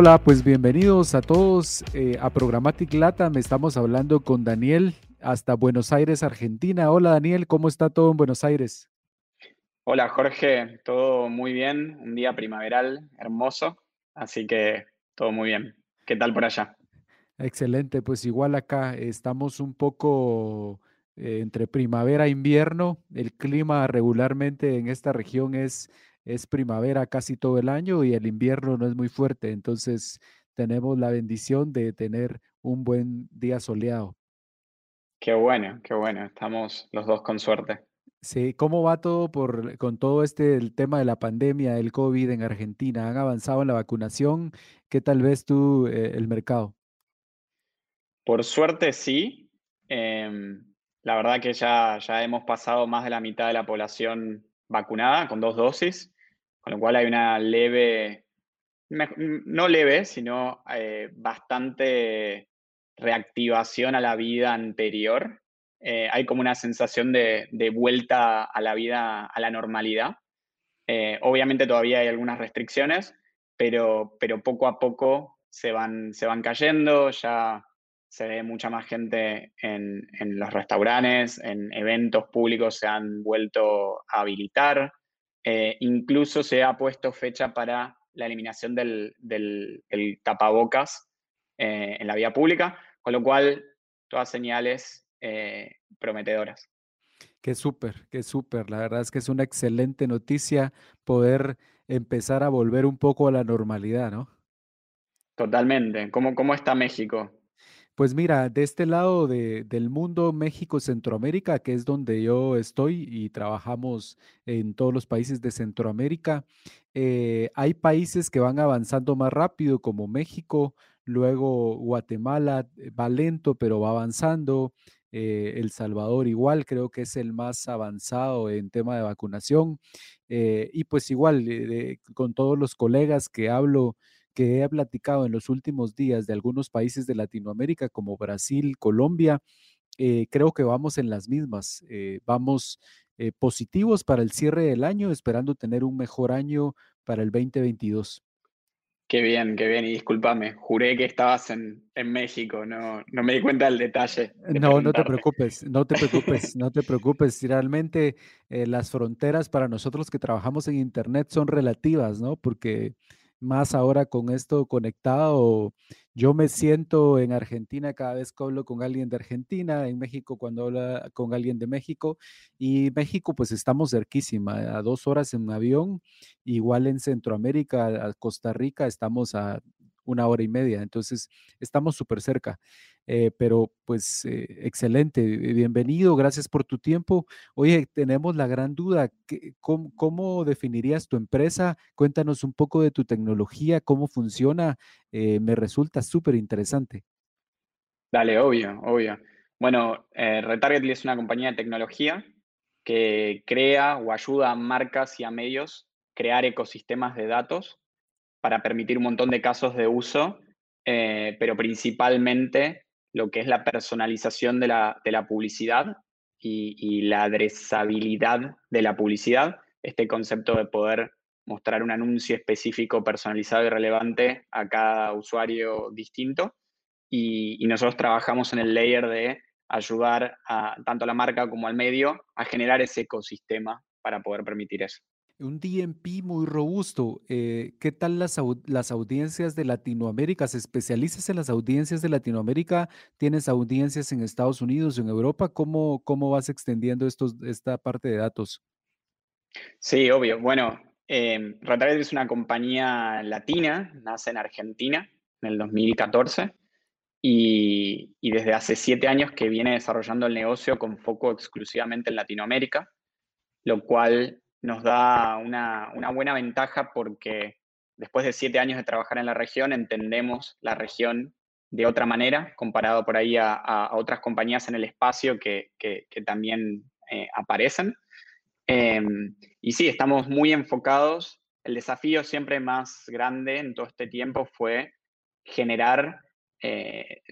Hola, pues bienvenidos a todos eh, a Programmatic Me Estamos hablando con Daniel hasta Buenos Aires, Argentina. Hola Daniel, ¿cómo está todo en Buenos Aires? Hola Jorge, todo muy bien, un día primaveral hermoso, así que todo muy bien. ¿Qué tal por allá? Excelente, pues igual acá estamos un poco eh, entre primavera e invierno. El clima regularmente en esta región es es primavera casi todo el año y el invierno no es muy fuerte, entonces tenemos la bendición de tener un buen día soleado. Qué bueno, qué bueno, estamos los dos con suerte. Sí, ¿cómo va todo por, con todo este el tema de la pandemia, el COVID en Argentina? ¿Han avanzado en la vacunación? ¿Qué tal ves tú eh, el mercado? Por suerte sí. Em, la verdad que ya, ya hemos pasado más de la mitad de la población vacunada con dos dosis con lo cual hay una leve, no leve, sino eh, bastante reactivación a la vida anterior. Eh, hay como una sensación de, vuelta a la vida, a la normalidad. Eh, obviamente todavía hay algunas restricciones, pero, pero poco a poco se van, se van cayendo, ya se ve mucha más gente en, en, los restaurantes, en eventos públicos se han vuelto a habilitar. Eh, incluso se ha puesto fecha para la eliminación del, tapabocas eh, en la vía pública, con lo cual todas señales eh, prometedoras. Qué súper, qué súper. La verdad es que es una excelente noticia poder empezar a volver un poco a la normalidad, ¿no? Totalmente. ¿Cómo, cómo está México? Pues mira, de este lado del mundo, México, Centroamérica, que es donde yo estoy y trabajamos en todos los países de Centroamérica, eh, hay países que van avanzando más rápido, como México, luego Guatemala eh, va lento, pero va avanzando. Eh, el Salvador igual, creo que es el más avanzado en tema de vacunación. y pues igual, con todos los colegas que hablo, que he platicado en los últimos días de algunos países de Latinoamérica como Brasil, Colombia, eh, creo que vamos en las mismas. Eh, vamos eh, positivos para el cierre del año, esperando tener un mejor año para el 2022. Qué bien, qué bien. Y discúlpame, juré que estabas en, México, no, no, me di cuenta del detalle. no, no te preocupes, no te preocupes, no te preocupes. Realmente las fronteras para nosotros que trabajamos en Internet son relativas, ¿no? Porque más ahora con esto conectado. Yo me siento en Argentina cada vez que hablo con alguien de Argentina, en México cuando hablo con alguien de México, y México pues estamos cerquísima, a dos horas en avión, igual en Centroamérica, a Costa Rica estamos a una hora y media, entonces estamos súper cerca. Eh, pero pues eh, excelente, bienvenido, gracias por tu tiempo. Oye, tenemos la gran duda, ¿cómo, definirías tu empresa? Cuéntanos un poco de tu tecnología, cómo funciona, eh, me resulta súper interesante. Dale, obvio, obvio. Bueno, Retarget es una compañía de tecnología que crea o ayuda a marcas y a medios crear ecosistemas de datos para permitir un montón de casos de uso, pero principalmente lo que es la personalización de la, publicidad y, la adresabilidad de la publicidad, este concepto de poder mostrar un anuncio específico, personalizado y relevante a cada usuario distinto. Y, nosotros trabajamos en el layer de ayudar a, tanto a la marca como al medio a generar ese ecosistema para poder permitir eso un DMP muy robusto. Eh, ¿Qué tal las, las audiencias de Latinoamérica? ¿Se especializas en las audiencias de Latinoamérica? ¿Tienes audiencias en Estados Unidos, en Europa? ¿Cómo, cómo vas extendiendo estos, esta parte de datos? Sí, obvio. Bueno, eh, es una compañía latina, nace en Argentina en el 2014 y, y desde hace siete años que viene desarrollando el negocio con foco exclusivamente en Latinoamérica, lo cual nos da una, buena ventaja porque después de siete años de trabajar en la región entendemos la región de otra manera, comparado por ahí a, otras compañías en el espacio que, también eh, aparecen. Em, y sí, estamos muy enfocados. El desafío siempre más grande en todo este tiempo fue generar eh,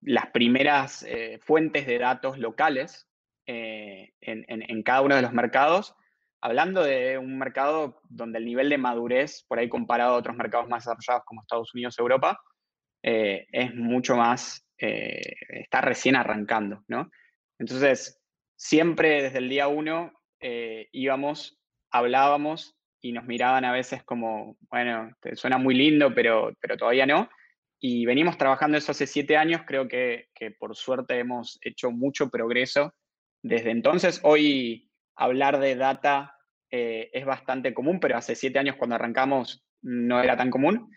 las primeras eh, fuentes de datos locales en, cada uno de los mercados hablando de un mercado donde el nivel de madurez, por ahí comparado a otros mercados más desarrollados como Estados Unidos, Europa, eh, es mucho más, eh, está recién arrancando, ¿no? Entonces, siempre desde el día uno eh, íbamos, hablábamos y nos miraban a veces como, bueno, suena muy lindo, pero, pero todavía no. Y venimos trabajando eso hace siete años, creo que, que por suerte hemos hecho mucho progreso desde entonces. Hoy hablar de data es bastante común, pero hace siete años cuando arrancamos no era tan común.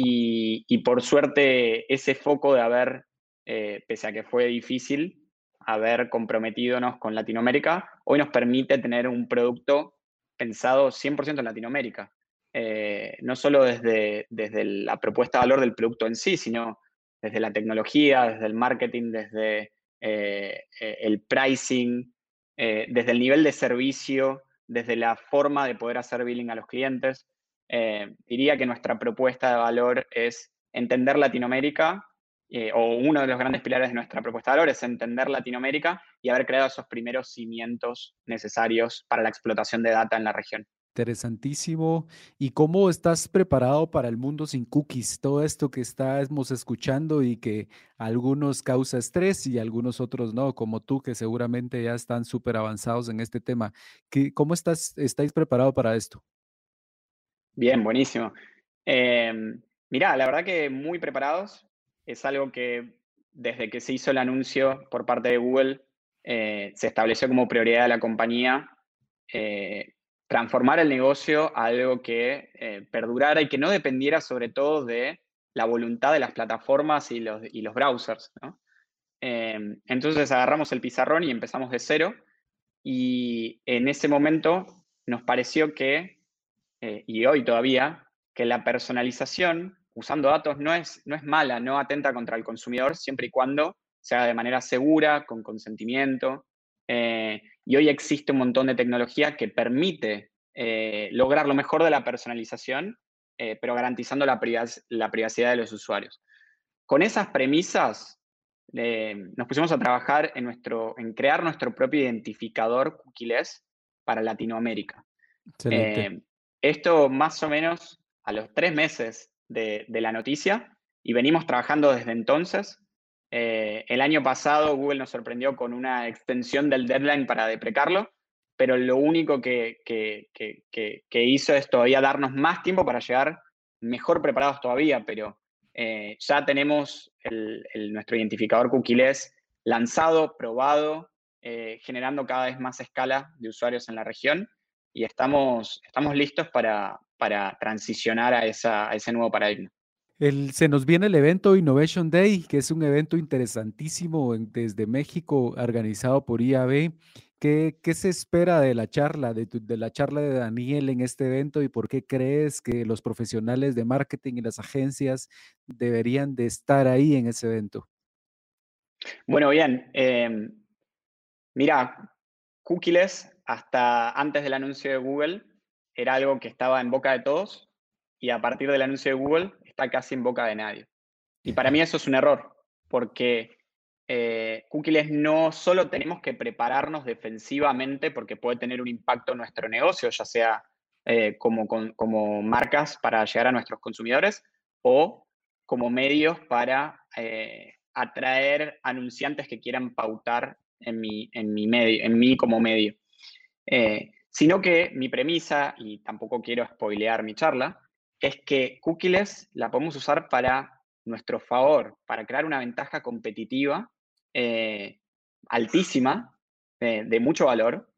Y, por suerte ese foco de haber, eh, pese a que fue difícil, haber comprometidonos con Latinoamérica, hoy nos permite tener un producto pensado 100% en Latinoamérica. Eh, no solo desde, desde la propuesta de valor del producto en sí, sino desde la tecnología, desde el marketing, desde eh, el pricing, desde el nivel de servicio, desde la forma de poder hacer billing a los clientes. Eh, diría que nuestra propuesta de valor es entender Latinoamérica, eh, o uno de los grandes pilares de nuestra propuesta de valor es entender Latinoamérica y haber creado esos primeros cimientos necesarios para la explotación de data en la región. Interesantísimo. ¿Y cómo estás preparado para el mundo sin cookies? Todo esto que estamos escuchando y que algunos causa estrés y algunos otros no, como tú, que seguramente ya están súper avanzados en este tema. ¿Cómo estás, estáis preparados para esto? Bien, buenísimo. Eh, la verdad que muy preparados. Es algo que desde que se hizo el anuncio por parte de Google eh, se estableció como prioridad de la compañía eh, transformar el negocio a algo que eh, perdurara y que no dependiera sobre todo de la voluntad de las plataformas y los, y los browsers. entonces agarramos el pizarrón y empezamos de cero y en ese momento nos pareció que eh, y hoy todavía, que la personalización usando datos no es, no es mala, no atenta contra el consumidor, siempre y cuando sea de manera segura, con consentimiento. Eh, y hoy existe un montón de tecnología que permite eh, lograr lo mejor de la personalización, pero garantizando la, la, privacidad de los usuarios. Con esas premisas, nos pusimos a trabajar en, nuestro, en crear nuestro propio identificador cookieless para Latinoamérica. Esto más o menos a los tres meses de, la noticia y venimos trabajando desde entonces. Eh, el año pasado Google nos sorprendió con una extensión del deadline para deprecarlo, pero lo único que, hizo es todavía darnos más tiempo para llegar mejor preparados todavía, pero eh, ya tenemos nuestro identificador cookieless lanzado, probado, eh, generando cada vez más escala de usuarios en la región y estamos, listos para, transicionar a ese nuevo paradigma. Se nos viene el evento Innovation Day, que es un evento interesantísimo desde México, organizado por IAB. ¿Qué, ¿Qué, se espera de la charla, de, la charla de Daniel en este evento y por qué crees que los profesionales de marketing y las agencias deberían de estar ahí en ese evento? Bueno, bien. Eh, mira, cookies hasta antes del anuncio de Google era algo que estaba en boca de todos y a partir del anuncio de Google está casi en boca de nadie. Y para mí eso es un error, porque eh, cookies no solo tenemos que prepararnos defensivamente porque puede tener un impacto en nuestro negocio, ya sea eh, como, como marcas para llegar a nuestros consumidores o como medios para eh, atraer anunciantes que quieran pautar en mi, en mi, medio, en mí como medio. Eh, sino que mi premisa, y tampoco quiero spoilear mi charla, es que cookies la podemos usar para nuestro favor, para crear una ventaja competitiva eh, altísima, de mucho valor,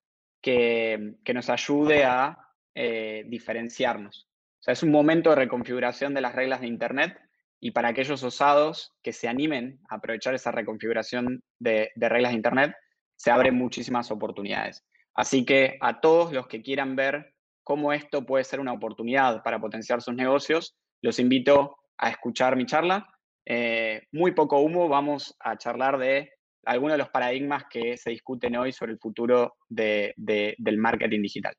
que, nos ayude a eh, diferenciarnos. O sea, es un momento de reconfiguración de las reglas de Internet y para aquellos osados que se animen a aprovechar esa reconfiguración de, de reglas de Internet, se abren muchísimas oportunidades. Así que a todos los que quieran ver cómo esto puede ser una oportunidad para potenciar sus negocios, los invito a escuchar mi charla. Eh, muy poco humo, vamos a charlar de algunos de los paradigmas que se discuten hoy sobre el futuro del marketing digital.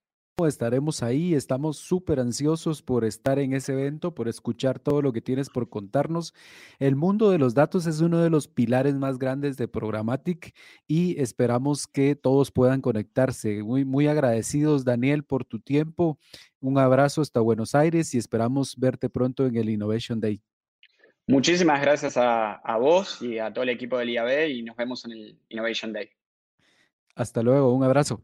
Estaremos ahí. Estamos súper ansiosos por estar en ese evento, por escuchar todo lo que tienes por contarnos. El mundo de los datos es uno de los pilares más grandes de Programmatic y esperamos que todos puedan conectarse. Muy, muy agradecidos, Daniel, por tu tiempo. Un abrazo hasta Buenos Aires y esperamos verte pronto en el Innovation Day. Muchísimas gracias a, a vos y a todo el equipo del IAB y nos vemos en el Innovation Day. Hasta luego, un abrazo.